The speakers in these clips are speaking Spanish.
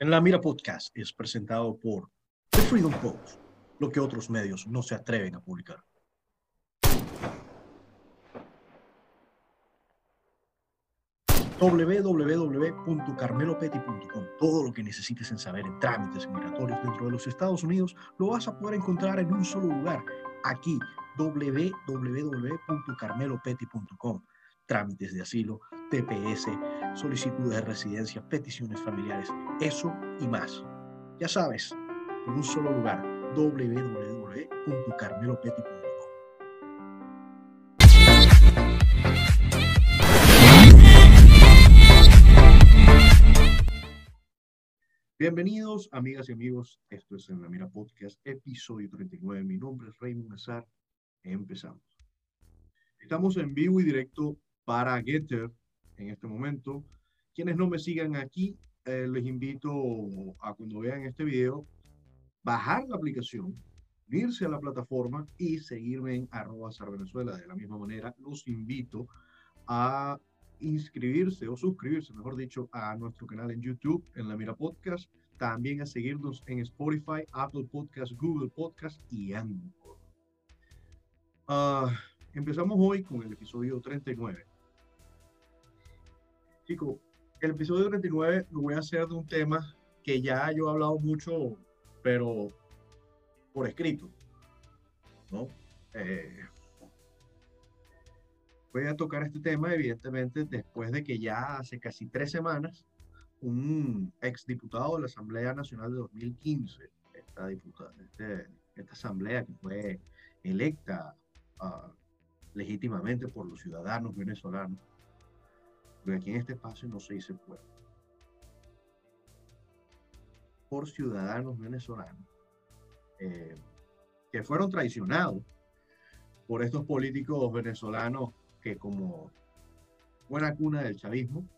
En la Mira Podcast es presentado por The Freedom Post, lo que otros medios no se atreven a publicar. www.carmelopeti.com. Todo lo que necesites en saber en trámites migratorios dentro de los Estados Unidos lo vas a poder encontrar en un solo lugar, aquí, www.carmelopeti.com. Trámites de asilo, TPS, solicitudes de residencia, peticiones familiares, eso y más. Ya sabes, en un solo lugar, www.carmelopeti.com. Bienvenidos, amigas y amigos. Esto es En la Mira Podcast, episodio 39. Mi nombre es Raymond Nazar. Empezamos. Estamos en vivo y directo para Getter en este momento. Quienes no me sigan aquí, eh, les invito a cuando vean este video, bajar la aplicación, irse a la plataforma y seguirme en arroba. De la misma manera, los invito a inscribirse o suscribirse, mejor dicho, a nuestro canal en YouTube, en La Mira Podcast, también a seguirnos en Spotify, Apple Podcast, Google Podcast y Anchor. Uh, empezamos hoy con el episodio 39. Chicos, el episodio 39 lo voy a hacer de un tema que ya yo he hablado mucho, pero por escrito, ¿no? Eh, voy a tocar este tema, evidentemente, después de que ya hace casi tres semanas un exdiputado de la Asamblea Nacional de 2015, esta, diputada, este, esta asamblea que fue electa uh, legítimamente por los ciudadanos venezolanos, aquí en este espacio no se dice pueblo, por ciudadanos venezolanos eh, que fueron traicionados por estos políticos venezolanos que como buena cuna del chavismo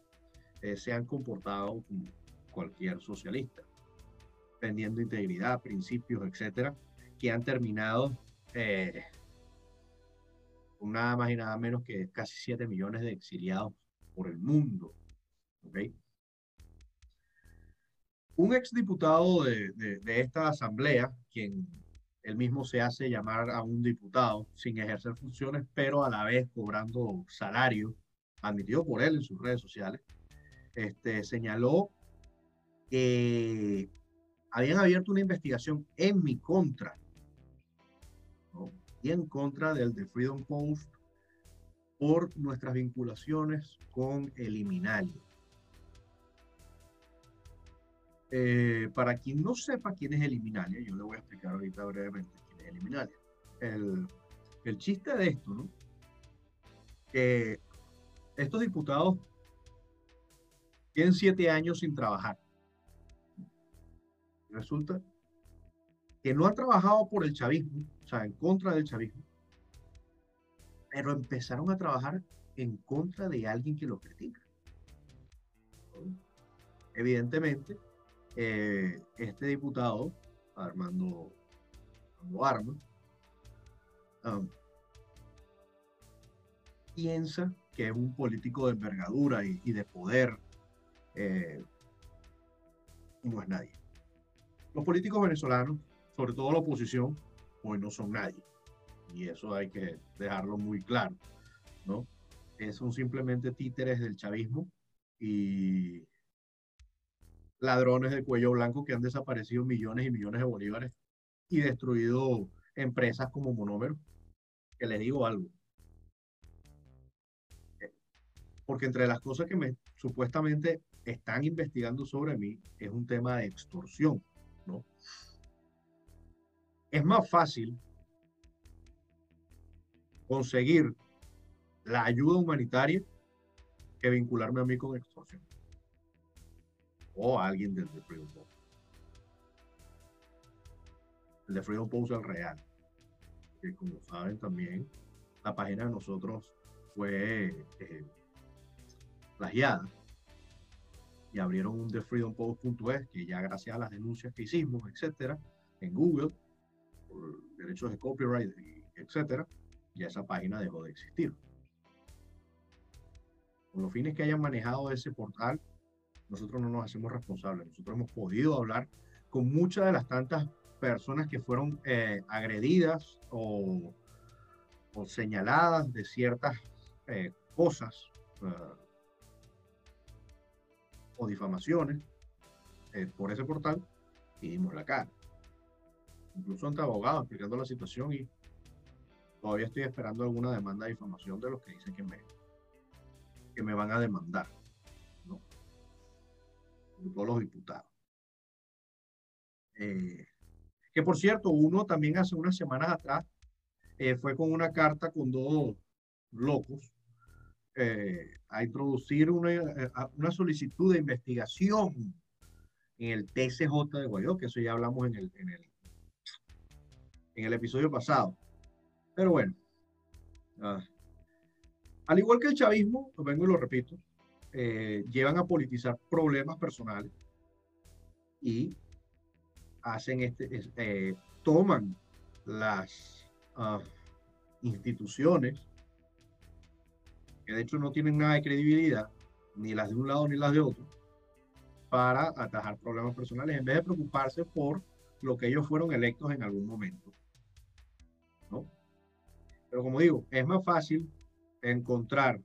eh, se han comportado como cualquier socialista, teniendo integridad, principios, etcétera, que han terminado eh, nada más y nada menos que casi 7 millones de exiliados el mundo. ¿okay? Un exdiputado de, de, de esta asamblea, quien él mismo se hace llamar a un diputado sin ejercer funciones, pero a la vez cobrando salario, admitido por él en sus redes sociales, este, señaló que habían abierto una investigación en mi contra y en contra del The Freedom Post por nuestras vinculaciones con Eliminalia. Eh, para quien no sepa quién es Eliminalia, yo le voy a explicar ahorita brevemente quién es Eliminalia. El, el chiste de esto, ¿no? Que estos diputados tienen siete años sin trabajar. Resulta que no han trabajado por el chavismo, o sea, en contra del chavismo, pero empezaron a trabajar en contra de alguien que lo critica. Evidentemente, eh, este diputado, Armando, Armando Arma, um, piensa que es un político de envergadura y, de poder eh, y no es nadie. Los políticos venezolanos, sobre todo la oposición, hoy no son nadie. Y eso hay que dejarlo muy claro, ¿no? Son simplemente títeres del chavismo y ladrones de cuello blanco que han desaparecido millones y millones de bolívares y destruido empresas como Monómero. Que les digo algo. Porque entre las cosas que me supuestamente están investigando sobre mí es un tema de extorsión, ¿no? Es más fácil conseguir la ayuda humanitaria que vincularme a mí con extorsión o alguien del de Freedom Post. El Freedom Post es real. Que como saben también, la página de nosotros fue eh, plagiada y abrieron un thefreedompost.es que ya gracias a las denuncias que hicimos, etcétera, en Google, por derechos de copyright, etcétera, ya esa página dejó de existir. Con los fines que hayan manejado ese portal, nosotros no nos hacemos responsables. Nosotros hemos podido hablar con muchas de las tantas personas que fueron eh, agredidas o, o, señaladas de ciertas eh, cosas uh, o difamaciones eh, por ese portal y dimos la cara. Incluso ante abogados explicando la situación y todavía estoy esperando alguna demanda de difamación de los que dicen que me, que me van a demandar. ¿no? todos los diputados. Eh, que por cierto, uno también hace unas semanas atrás eh, fue con una carta con dos locos eh, a introducir una, una, solicitud de investigación en el TCJ de Guaidó, que eso ya hablamos en el, en el, en el episodio pasado. Pero bueno, al igual que el chavismo, lo vengo y lo repito, eh, llevan a politizar problemas personales y hacen este, eh, toman las uh, instituciones que de hecho no tienen nada de credibilidad, ni las de un lado ni las de otro, para atajar problemas personales en vez de preocuparse por lo que ellos fueron electos en algún momento. Pero como digo, es más fácil encontrar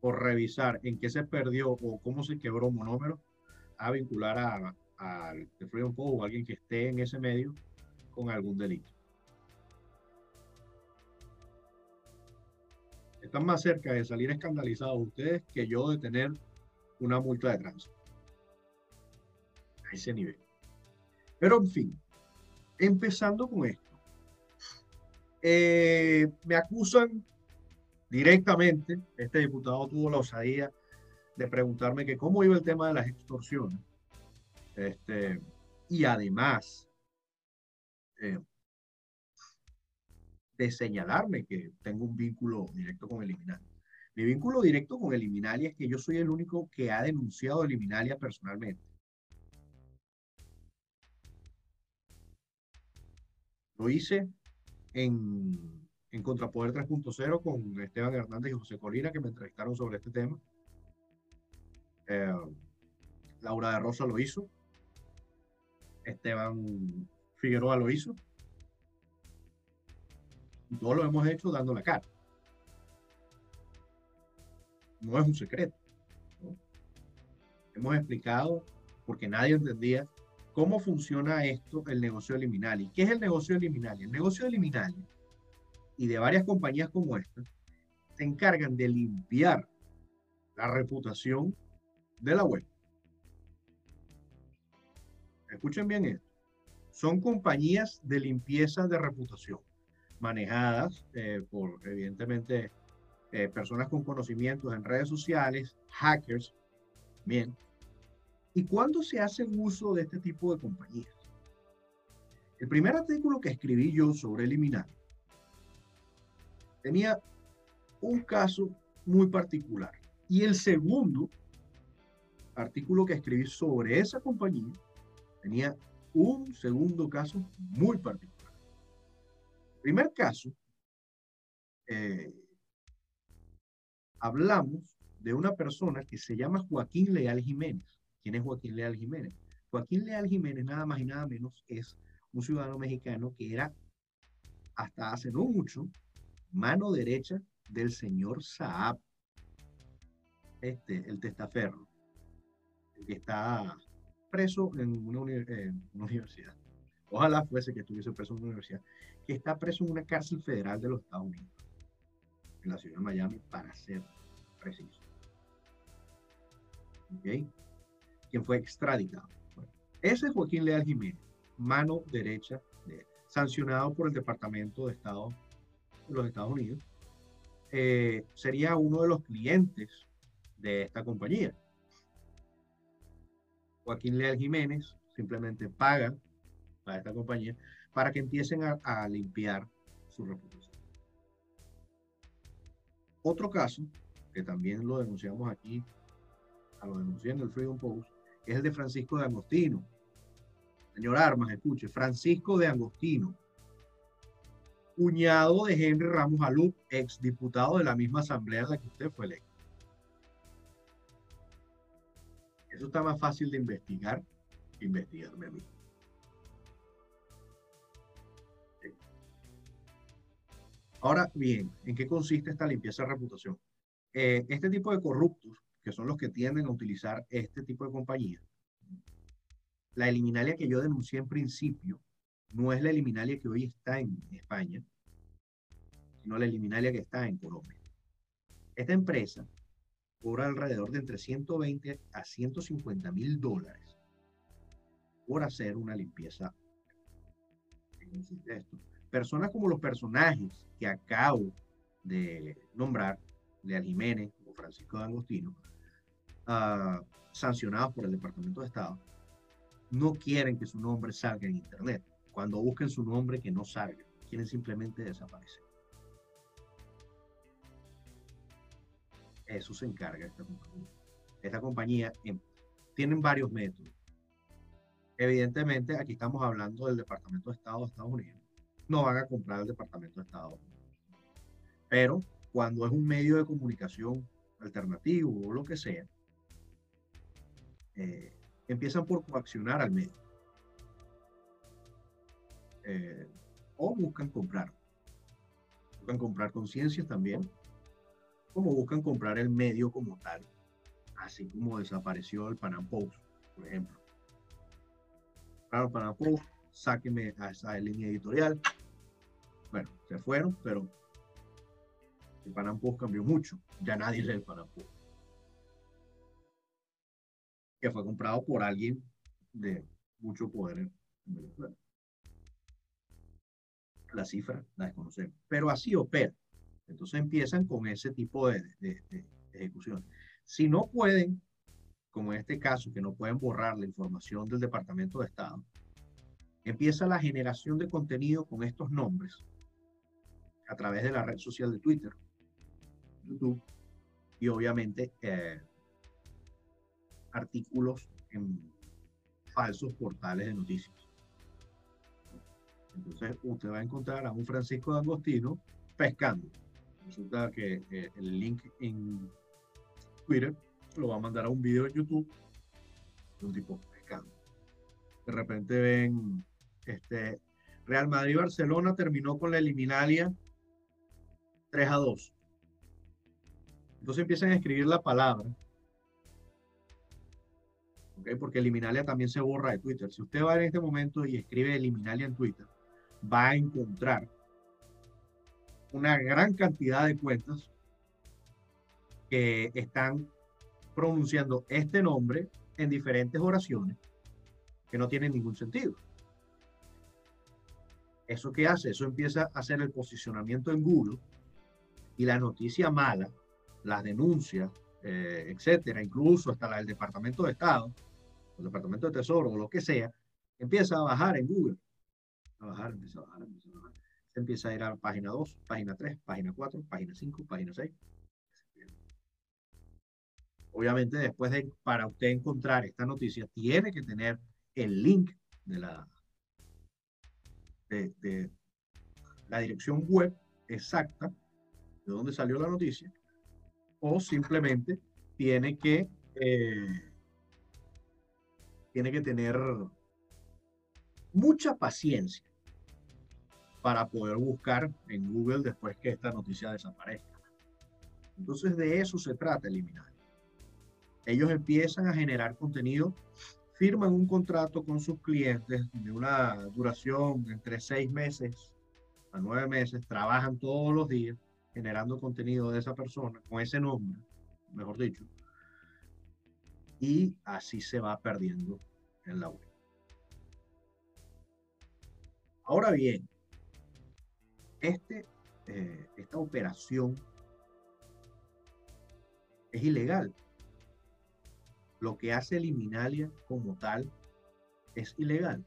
o revisar en qué se perdió o cómo se quebró un monómero a vincular a, al Freedom o alguien que esté en ese medio con algún delito. Están más cerca de salir escandalizados ustedes que yo de tener una multa de tránsito. A ese nivel. Pero en fin, empezando con esto. Eh, me acusan directamente, este diputado tuvo la osadía de preguntarme que cómo iba el tema de las extorsiones. Este, y además eh, de señalarme que tengo un vínculo directo con Eliminalia. Mi vínculo directo con Eliminalia es que yo soy el único que ha denunciado Eliminalia personalmente. Lo hice en en Contrapoder 3.0 con Esteban Hernández y José Colina, que me entrevistaron sobre este tema. Eh, Laura de Rosa lo hizo. Esteban Figueroa lo hizo. Y todos lo hemos hecho dando la cara. No es un secreto. Hemos explicado, porque nadie entendía, cómo funciona esto, el negocio liminal. ¿Y qué es el negocio liminal? El negocio liminal y de varias compañías como esta se encargan de limpiar la reputación de la web. Escuchen bien esto. Son compañías de limpieza de reputación, manejadas eh, por, evidentemente, eh, personas con conocimientos en redes sociales, hackers. Bien. ¿Y cuándo se hace uso de este tipo de compañías? El primer artículo que escribí yo sobre eliminar tenía un caso muy particular. Y el segundo artículo que escribí sobre esa compañía tenía un segundo caso muy particular. Primer caso, eh, hablamos de una persona que se llama Joaquín Leal Jiménez. ¿Quién es Joaquín Leal Jiménez? Joaquín Leal Jiménez nada más y nada menos es un ciudadano mexicano que era hasta hace no mucho mano derecha del señor Saab, este, el testaferro, que está preso en una, universidad. Ojalá fuese que estuviese preso en una universidad, que está preso en una cárcel federal de los Estados Unidos, en la ciudad de Miami, para ser preciso. ¿Ok? Quien fue extraditado. ese es Joaquín Leal Jiménez, mano derecha, de, sancionado por el Departamento de Estado los Estados Unidos, eh, sería uno de los clientes de esta compañía. Joaquín Leal Jiménez simplemente paga a esta compañía para que empiecen a, limpiar su reputación. Otro caso, que también lo denunciamos aquí, lo denunciando el Freedom Post, es el de Francisco de Agostino. Señor Armas, escuche, Francisco de Agostino, cuñado de Henry Ramos Alup, exdiputado de la misma asamblea en la que usted fue electo. Eso está más fácil de investigar que investigarme a mí. Ahora bien, ¿en qué consiste esta limpieza de reputación? Eh, este tipo de corruptos, que son los que tienden a utilizar este tipo de compañías, la eliminalia que yo denuncié en principio no es la eliminalia que hoy está en España, sino la eliminalia que está en Colombia. Esta empresa cobra alrededor de entre 120 a 150 mil dólares por hacer una limpieza. esto? Personas como los personajes que acabo de nombrar, Leal Jiménez Francisco de Agostino, ah, sancionados por el Departamento de Estado, no quieren que su nombre salga en Internet. Cuando busquen su nombre, que no salga. Quieren simplemente desaparecer. Eso se encarga esta compañía. Esta compañía em, tienen varios métodos. Evidentemente, aquí estamos hablando del Departamento de Estado de Estados Unidos. No van a comprar el Departamento de Estado. Pero cuando es un medio de comunicación alternativo o lo que sea, eh, empiezan por coaccionar al medio. Eh, o buscan comprar. Buscan comprar conciencias también, como buscan comprar el medio como tal, así como desapareció el Panam Post, por ejemplo. Claro, Panam Post, sáqueme a esa línea editorial. Bueno, se fueron, pero el Panam Post cambió mucho. Ya nadie lee el Panam Post que fue comprado por alguien de mucho poder en Venezuela. La cifra la desconocemos, pero así opera. Entonces empiezan con ese tipo de, de, de, ejecución. Si no pueden, como en este caso, que no pueden borrar la información del Departamento de Estado, empieza la generación de contenido con estos nombres a través de la red social de Twitter, YouTube y obviamente eh, artículos en falsos portales de noticias. Entonces usted va a encontrar a un Francisco de Agostino pescando. Resulta que eh, el link en Twitter lo va a mandar a un video en YouTube de un tipo pescando. De repente ven este Real Madrid-Barcelona terminó con la eliminalia 3 a 2. Entonces empiezan a escribir la palabra porque Eliminalia también se borra de Twitter. Si usted va en este momento y escribe Eliminalia en Twitter, va a encontrar una gran cantidad de cuentas que están pronunciando este nombre en diferentes oraciones que no tienen ningún sentido. ¿Eso qué hace? Eso empieza a hacer el posicionamiento en Google y la noticia mala, las denuncias, eh, etcétera, incluso hasta la del Departamento de Estado, el Departamento de Tesoro o lo que sea, empieza a bajar en Google. A bajar, empieza a bajar, empieza a bajar. Se empieza a ir a página 2, página 3, página 4, página 5, página 6. Obviamente, después de, para usted encontrar esta noticia, tiene que tener el link de la, de, de la dirección web exacta de dónde salió la noticia, o simplemente tiene que eh, tiene que tener mucha paciencia para poder buscar en Google después que esta noticia desaparezca. Entonces de eso se trata eliminar. Ellos empiezan a generar contenido, firman un contrato con sus clientes de una duración entre seis meses a nueve meses, trabajan todos los días generando contenido de esa persona con ese nombre, mejor dicho, y así se va perdiendo en la web. Ahora bien, este, eh, esta operación es ilegal. Lo que hace Eliminalia como tal es ilegal.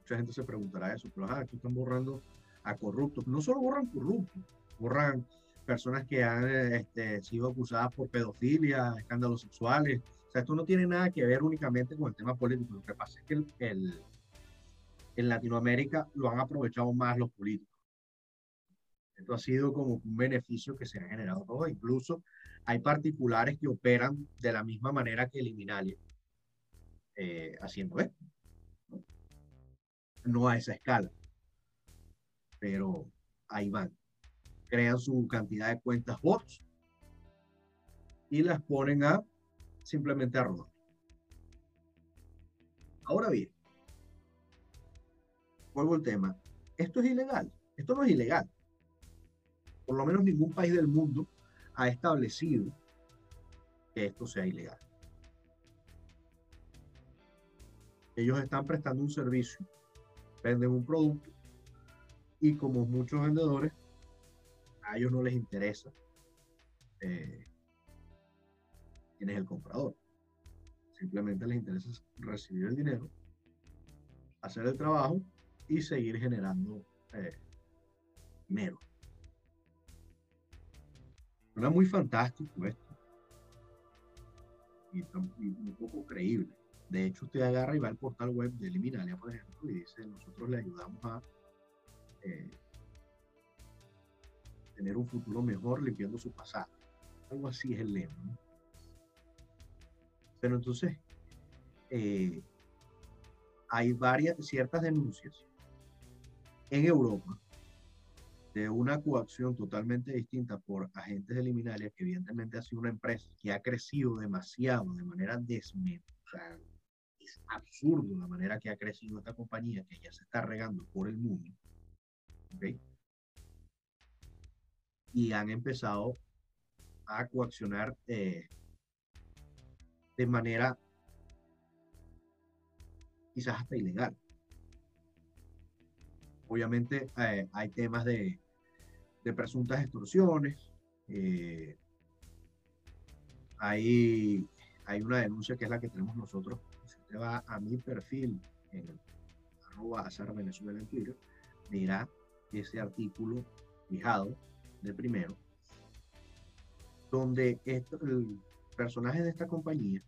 Mucha gente se preguntará eso, pero aquí están borrando a corruptos. No solo borran corruptos, borran personas que han este, sido acusadas por pedofilia, escándalos sexuales, o sea, esto no tiene nada que ver únicamente con el tema político. Lo que pasa es que el, en Latinoamérica lo han aprovechado más los políticos. Esto ha sido como un beneficio que se ha generado todo. Incluso hay particulares que operan de la misma manera que Eliminalia. eh, haciendo esto. ¿no? a esa escala, pero ahí van. Crean su cantidad de cuentas bots y las ponen a simplemente a rodar. Ahora bien, vuelvo al tema. Esto es ilegal. Esto no es ilegal. Por lo menos ningún país del mundo ha establecido que esto sea ilegal. Ellos están prestando un servicio, venden un producto y como muchos vendedores, a ellos no les interesa eh, quién es el comprador. Simplemente les interesa recibir el dinero, hacer el trabajo y seguir generando eh, dinero. Suena muy fantástico esto. Y, un poco creíble. De hecho, usted agarra y va al portal web de Eliminalia, por ejemplo, y dice, nosotros le ayudamos a eh, tener un futuro mejor limpiando su pasado. Algo así es el lema. Pero entonces, eh, hay varias, ciertas denuncias en Europa de una coacción totalmente distinta por agentes de Liminalia, que evidentemente ha sido una empresa que ha crecido demasiado de manera desmedida. es absurdo la manera que ha crecido esta compañía, que ya se está regando por el mundo. Y han empezado a coaccionar eh, de manera quizás hasta ilegal. Obviamente eh, hay temas de, de presuntas extorsiones. Eh, hay, hay una denuncia que es la que tenemos nosotros. Si usted va a mi perfil en arroba azar Venezuela en Twitter, ese artículo fijado de primero, donde el personaje de esta compañía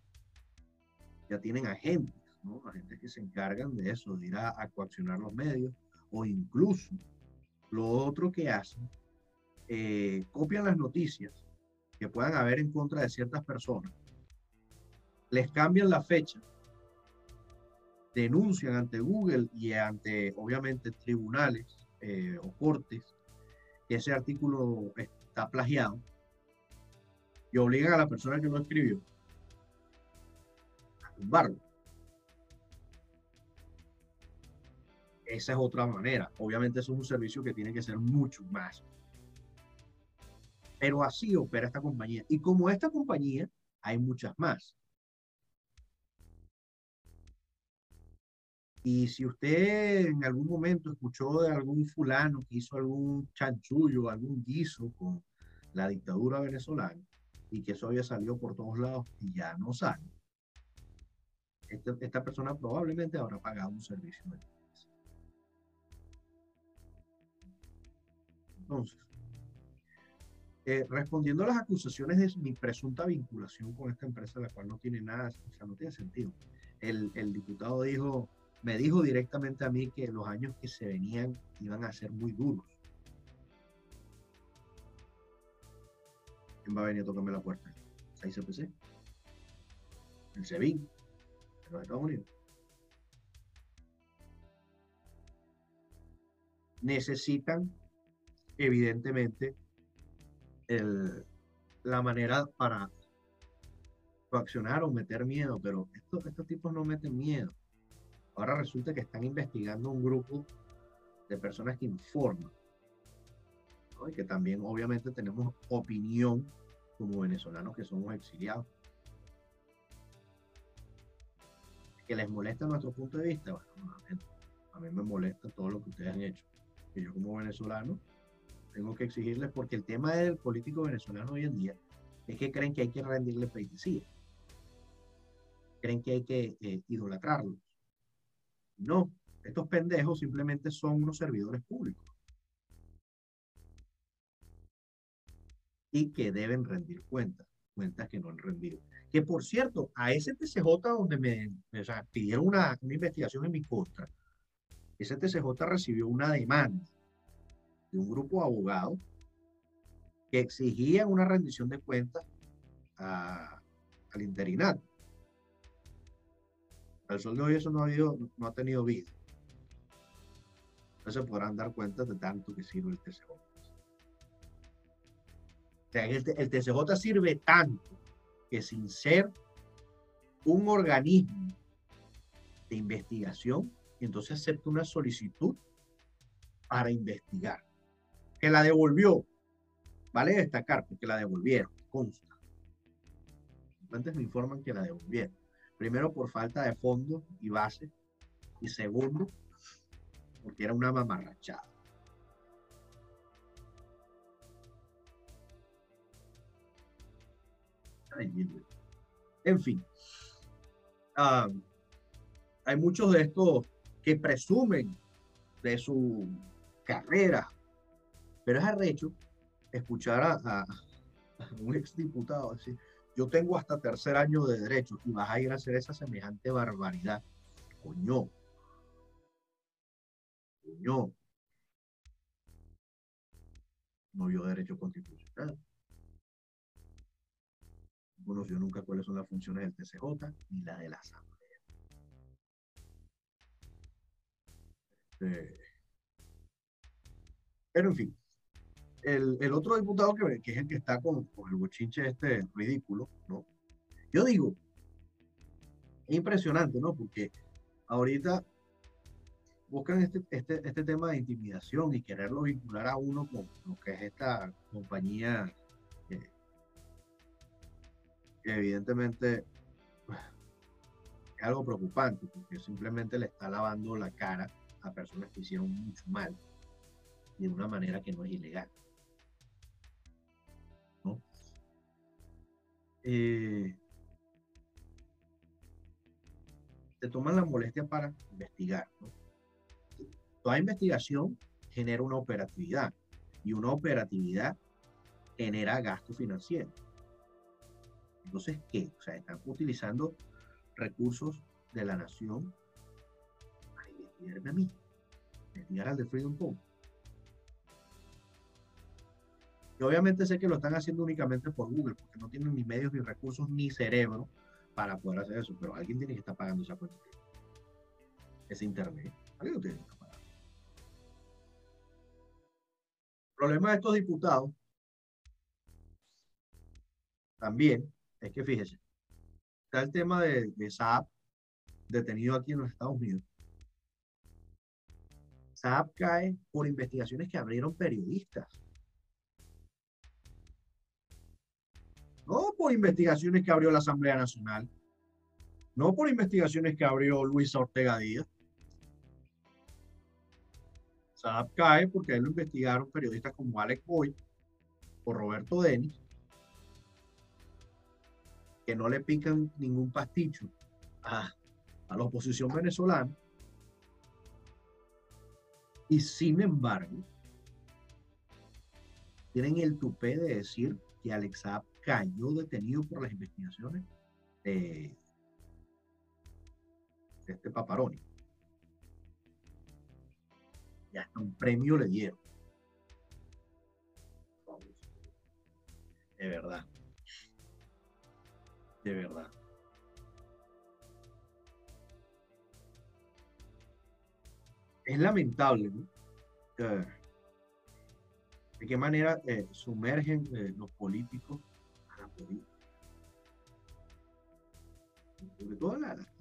ya tienen agentes, ¿no? agentes que se encargan de eso, de ir a, a coaccionar los medios, o incluso lo otro que hacen eh, copian las noticias que puedan haber en contra de ciertas personas, les cambian la fecha, denuncian ante Google y ante, obviamente, tribunales eh, o cortes ese artículo está plagiado y obligan a la persona que lo escribió a tumbarlo. Esa es otra manera. Obviamente eso es un servicio que tiene que ser mucho más pero así opera esta compañía. Y como esta compañía, hay muchas más. Y si usted en algún momento escuchó de algún fulano que hizo algún chanchullo, algún guiso con la dictadura venezolana y que eso había salido por todos lados y ya no sale, esta, esta persona probablemente habrá pagado un servicio. Entonces, eh, respondiendo a las acusaciones de mi presunta vinculación con esta empresa, la cual no tiene nada, o sea, no tiene sentido. El, el, diputado dijo, me dijo directamente a mí que los años que se venían iban a ser muy duros. ¿Quién va a venir a tocarme la puerta? ¿6CPC? ¿El SEBIN? ¿De los Estados Unidos? Necesitan, evidentemente, el, la manera para coaccionar o meter miedo, pero estos, estos tipos no meten miedo. Ahora resulta que están investigando un grupo de personas que informan. Y que también obviamente tenemos opinión como venezolanos que somos exiliados. Que les molesta nuestro punto de vista. Bueno, a mí me molesta todo lo que ustedes han hecho. Y yo como venezolano tengo que exigirles porque el tema del político venezolano hoy en día es que creen que hay que rendirle pleitesía. Creen que hay que eh, idolatrarlos. No, estos pendejos simplemente son unos servidores públicos. Y que deben rendir cuentas, cuentas que no han rendido. Que por cierto, a ese TCJ donde me, pidieron una, una investigación en mi contra, ese TCJ recibió una demanda de un grupo de abogados que exigían una rendición de cuentas al interinato. Al sol de hoy eso no ha, habido, no ha tenido vida. No se podrán dar cuenta de tanto que sirve el TCJ. O sea, el, el TCJ sirve tanto que sin ser un organismo de investigación, entonces acepta una solicitud para investigar. Que la devolvió. Vale destacar porque la devolvieron, consta. Antes me informan que la devolvieron. Primero por falta de fondos y base. Y segundo, porque era una mamarrachada. En fin, ah, hay muchos de estos que presumen de su carrera, pero es arrecho escuchar a, a un exdiputado decir, yo tengo hasta tercer año de derecho y vas a ir a hacer esa semejante barbaridad. Coño. Coño. No vio derecho constitucional. No conoció nunca cuáles son las funciones del TCJ ni la de la Asamblea. Este, pero en fin, el, otro diputado que, que, es el que está con, el bochinche este ridículo, ¿no? Yo digo, es impresionante, ¿no? Porque ahorita buscan este, este, este tema de intimidación y quererlo vincular a uno con lo que es esta compañía que evidentemente es algo preocupante porque simplemente le está lavando la cara a personas que hicieron mucho mal de una manera que no es ilegal. Eh, se toman la molestia para investigar. Toda investigación genera una operatividad y una operatividad genera gasto financiero. Entonces, ¿qué? O sea, están utilizando recursos de la nación para investigarme a mí, investigar al de Freedom Pond. Obviamente sé que lo están haciendo únicamente por Google, porque no tienen ni medios, ni recursos, ni cerebro para poder hacer eso. Pero alguien tiene que estar pagando esa cuenta. Ese internet. Alguien lo tiene que estar pagando. El problema de estos diputados también es que fíjese, está el tema de, de Saab detenido aquí en los Estados Unidos. Saab cae por investigaciones que abrieron periodistas no por investigaciones que abrió la Asamblea Nacional, no por investigaciones que abrió Luis Ortega Díaz. Saab cae porque él lo investigaron periodistas como Alex Boyd o Roberto Denis, que no le pican ningún pasticho a, a la oposición venezolana. Y sin embargo, tienen el tupé de decir que Alex Saab cayó detenido por las investigaciones de, este Paparoni. Y hasta un premio le dieron. De verdad. De verdad. Es lamentable, ¿no? de qué manera eh, sumergen eh, los políticos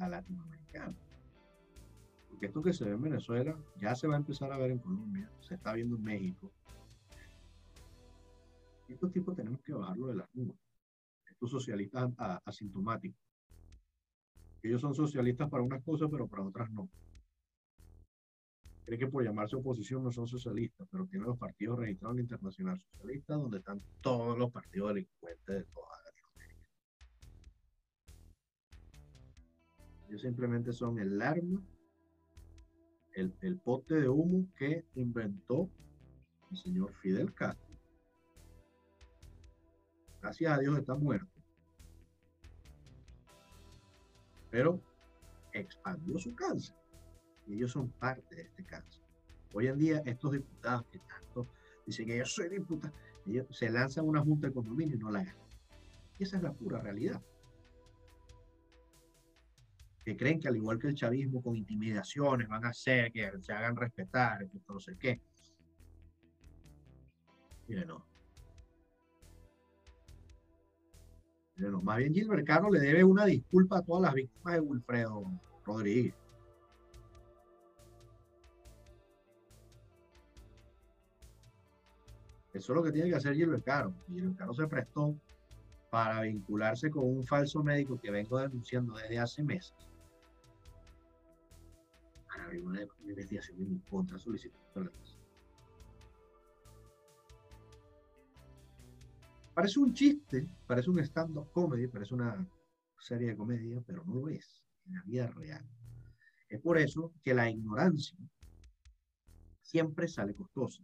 la, la latinoamericana. Porque esto que se ve en Venezuela ya se va a empezar a ver en Colombia, se está viendo en México. Estos tipos tenemos que bajarlo de las nubes. Estos socialistas asintomáticos. Ellos son socialistas para unas cosas, pero para otras no. Creen que por llamarse oposición no son socialistas, pero tienen los partidos registrados en la Internacional Socialista, donde están todos los partidos delincuentes de toda Ellos simplemente son el arma, el, el pote de humo que inventó el señor Fidel Castro. Gracias a Dios está muerto. Pero expandió su cáncer y ellos son parte de este caso. Hoy en día, estos diputados que tanto dicen que yo soy diputado, ellos se lanzan una junta de condominio y no la ganan. Y esa es la pura realidad. Que creen que al igual que el chavismo, con intimidaciones van a hacer que se hagan respetar, que no sé qué. Miren, no. Miren, no. Más bien Gilbert Caro le debe una disculpa a todas las víctimas de Wilfredo Rodríguez. Eso es lo que tiene que hacer Gilbert Caro. Gilbert Caro se prestó para vincularse con un falso médico que vengo denunciando desde hace meses una investigación en contra solicitud Parece un chiste, parece un stand-up comedy, parece una serie de comedia, pero no lo es en la vida real. Es por eso que la ignorancia siempre sale costosa.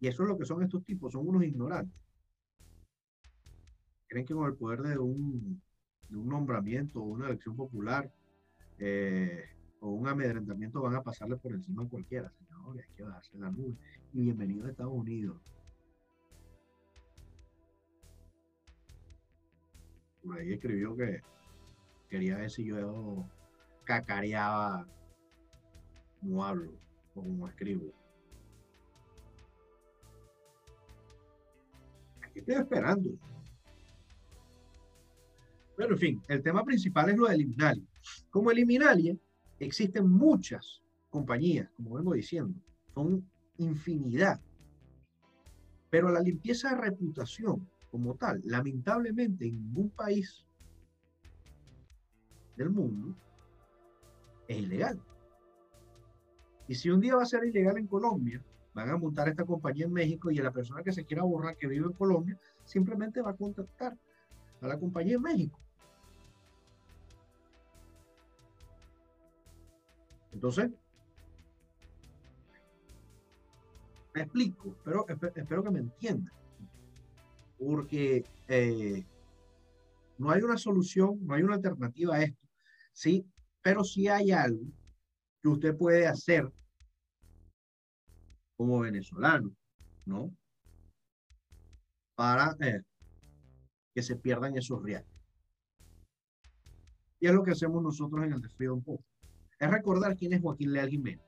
Y eso es lo que son estos tipos, son unos ignorantes. Creen que con el poder de un de un nombramiento o una elección popular eh, o un amedrentamiento van a pasarle por encima a cualquiera, señor, hay que darse la nube. Y bienvenido a Estados Unidos. Por ahí escribió que quería ver si yo cacareaba como hablo o como escribo. Aquí estoy esperando. Pero en fin, el tema principal es lo de Liminalia. Como Liminalia, existen muchas compañías, como vengo diciendo, son infinidad. Pero la limpieza de reputación como tal, lamentablemente en ningún país del mundo es ilegal. Y si un día va a ser ilegal en Colombia, van a montar esta compañía en México y la persona que se quiera borrar que vive en Colombia simplemente va a contactar a la compañía en México. Entonces, me explico, pero espero que me entiendan. Porque eh, no hay una solución, no hay una alternativa a esto. Sí, pero sí hay algo que usted puede hacer como venezolano, ¿no? Para eh, que se pierdan esos reales. Y es lo que hacemos nosotros en el de Freedom Post es recordar quién es Joaquín Leal Jiménez.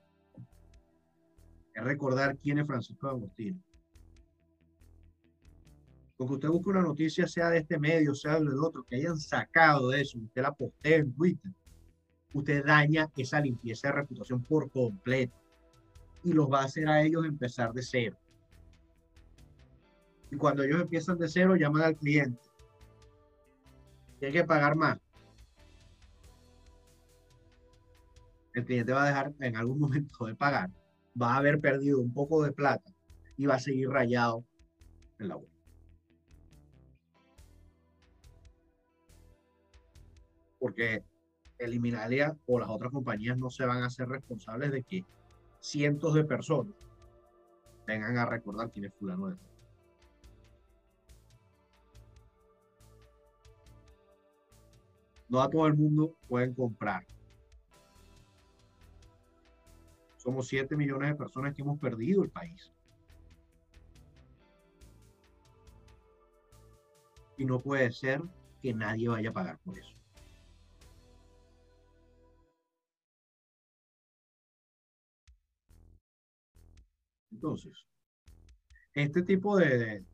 Es recordar quién es Francisco Agostino. Porque usted busque una noticia, sea de este medio, sea del otro, que hayan sacado de eso, usted la postee en Twitter, usted daña esa limpieza de reputación por completo. Y los va a hacer a ellos empezar de cero. Y cuando ellos empiezan de cero, llaman al cliente. Tiene que pagar más. El cliente va a dejar en algún momento de pagar, va a haber perdido un poco de plata y va a seguir rayado en la web. Porque Eliminalia o las otras compañías no se van a hacer responsables de que cientos de personas vengan a recordar quién es fulano de No a todo el mundo pueden comprar Somos 7 millones de personas que hemos perdido el país. Y no puede ser que nadie vaya a pagar por eso. Entonces, este tipo de,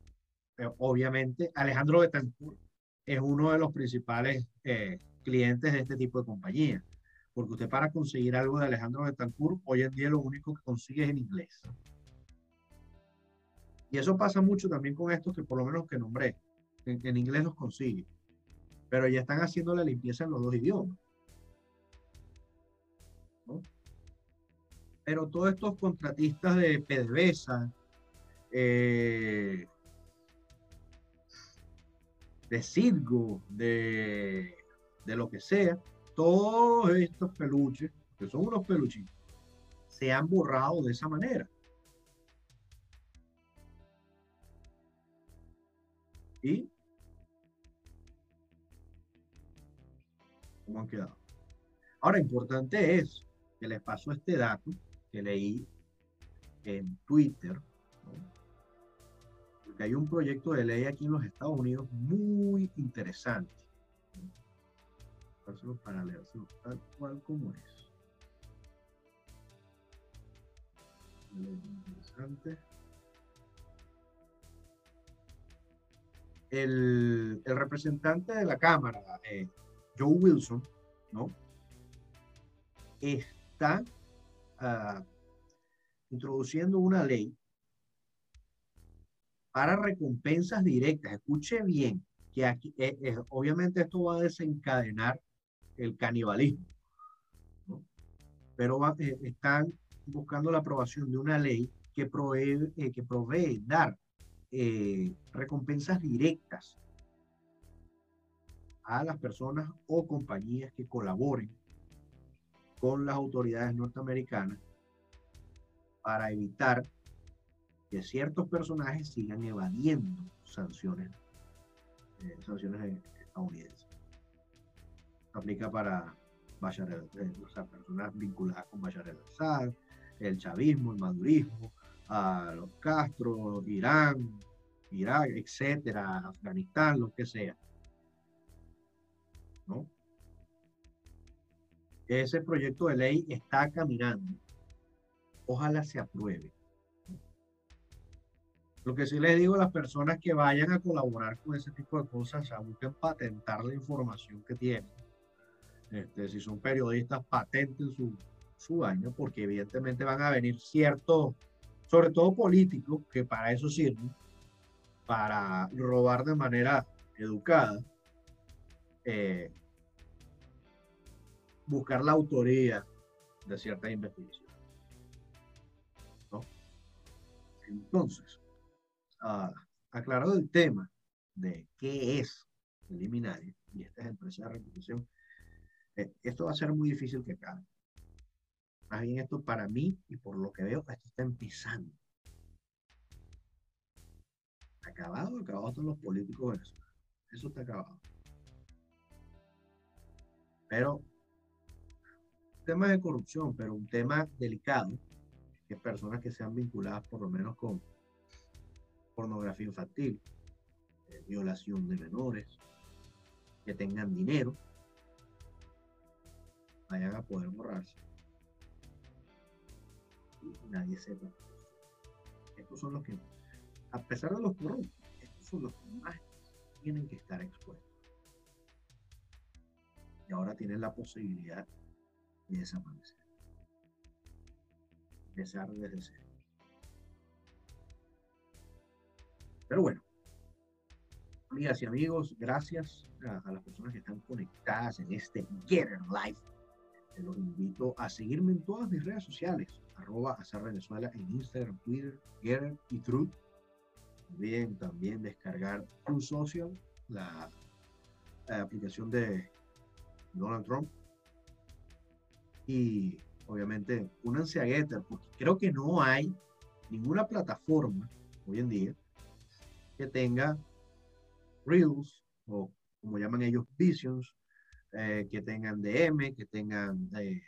obviamente, Alejandro Betancourt es uno de los principales eh, clientes de este tipo de compañías porque usted para conseguir algo de Alejandro Betancourt, hoy en día lo único que consigue es en inglés. Y eso pasa mucho también con estos que por lo menos que nombré. En, inglés los consigue. Pero ya están haciendo la limpieza en los dos idiomas. Pero todos estos contratistas de PDVSA, eh, de Cirgo, de, de lo que sea, todos estos peluches, que son unos peluchitos, se han borrado de esa manera. ¿Y cómo han quedado? Ahora, importante es que les paso este dato que leí en Twitter, Porque hay un proyecto de ley aquí en los Estados Unidos muy interesante. Para leerlo tal cual como es. Interesante. El, representante de la Cámara, eh, Joe Wilson, ¿no? Está uh, introduciendo una ley para recompensas directas. Escuche bien, que aquí, eh, eh, obviamente esto va a desencadenar el canibalismo, pero eh, están buscando la aprobación de una ley que provee, que provee dar recompensas directas a las personas o compañías que colaboren con las autoridades norteamericanas para evitar que ciertos personajes sigan evadiendo sanciones, eh, sanciones estadounidenses. Aplica para Bashar eh, personas vinculadas con Bashar al-Assad, el chavismo, el madurismo, a los Castro, Irán, Irak, etcétera, Afganistán, lo que sea. ¿No? Ese proyecto de ley está caminando ojalá se apruebe. Lo que sí les digo a las personas que vayan a colaborar con ese tipo de cosas, o busquen patentar la información que tienen. Este, si son periodistas, patenten su, su porque evidentemente van a venir ciertos, sobre todo políticos, que para eso sirven, para robar de manera educada, eh, buscar la autoría de ciertas investigaciones. Entonces, uh, aclarado el tema de qué es el liminario y estas empresas de reputación, esto va a ser muy difícil que acabe. Más bien esto para mí y por lo que veo, esto está empezando. Acabado, acabado todos los políticos venezolanos. Eso está acabado. Pero, tema de corrupción, pero un tema delicado que personas que sean vinculadas por lo menos con pornografía infantil, eh, violación de menores, que tengan dinero, vayan a poder borrarse. Y nadie sepa. Estos son los que, a pesar de los corruptos, estos son los que más tienen que estar expuestos. Y ahora tienen la posibilidad de desaparecer empezar desde cero. Pero bueno, amigas y amigos, gracias a, las personas que están conectadas en este Getter Live. Los invito a seguirme en todas mis redes sociales, arroba hacer Venezuela en Instagram, Twitter, Getter y Truth. Bien, también descargar True Social, la, la aplicación de Donald Trump. Y obviamente, únanse a Getter, porque creo que no hay ninguna plataforma hoy en día que tenga Reels o como llaman ellos Visions, eh, que tengan DM, que tengan eh,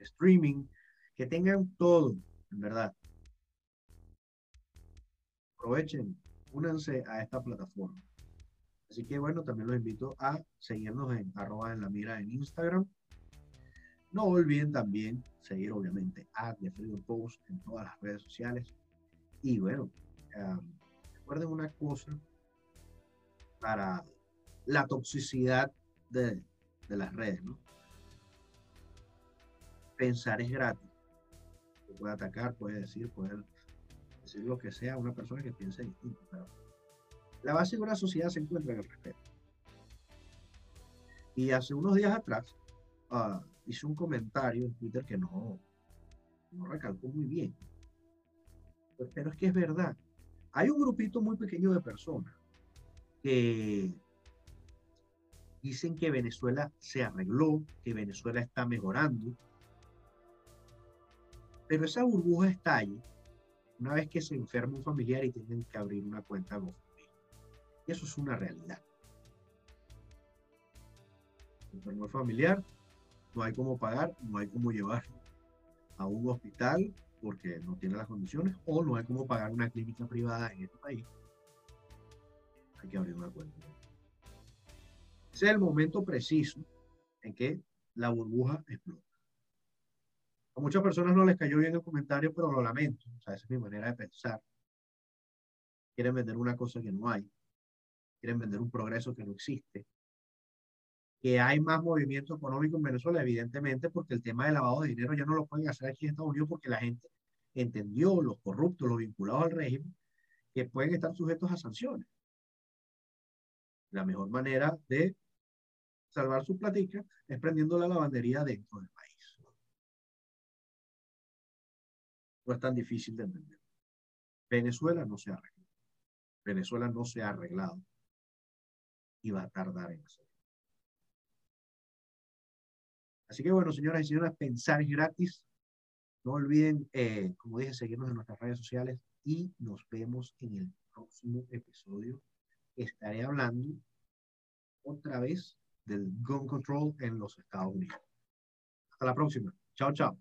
streaming, que tengan todo, en verdad. Aprovechen, únanse a esta plataforma. Así que bueno, también los invito a seguirnos en arroba en la mira en Instagram no olviden también seguir, obviamente, a The Freedom Post en todas las redes sociales. Y bueno, recuerden una cosa para la toxicidad de, de las redes, ¿no? Pensar es gratis. puede atacar, puede decir, puede decir lo que sea a una persona que piense distinto, pero la base de una sociedad se encuentra en el respeto. Y hace unos días atrás, uh, hizo un comentario en Twitter que no, no recalcó muy bien. Pero es que es verdad. Hay un grupito muy pequeño de personas que dicen que Venezuela se arregló, que Venezuela está mejorando. Pero esa burbuja estalla una vez que se enferma un familiar y tienen que abrir una cuenta GoFundMe. Y eso es una realidad. Enfermo familiar, no hay cómo pagar, no hay cómo llevar a un hospital porque no tiene las condiciones o no hay cómo pagar una clínica privada en este país hay que abrir una cuenta. Ese es el momento preciso en que la burbuja explota. A muchas personas no les cayó bien el comentario, pero lo lamento. O sea, esa es mi manera de pensar. Quieren vender una cosa que no hay. Quieren vender un progreso que no existe. Que hay más movimiento económico en Venezuela, evidentemente, porque el tema del lavado de dinero ya no lo pueden hacer aquí en Estados Unidos porque la gente entendió, los corruptos, los vinculados al régimen, que pueden estar sujetos a sanciones. La mejor manera de salvar su platica es prendiendo la lavandería dentro del país. No es tan difícil de entender. Venezuela no se ha arreglado. Venezuela no se ha arreglado y va a tardar en hacerlo. Así que bueno, señoras y señores, pensar es gratis. No olviden, eh, como dije, seguirnos en nuestras redes sociales y nos vemos en el próximo episodio. Estaré hablando otra vez del gun control en los Estados Unidos. Hasta la próxima. Chao, chao.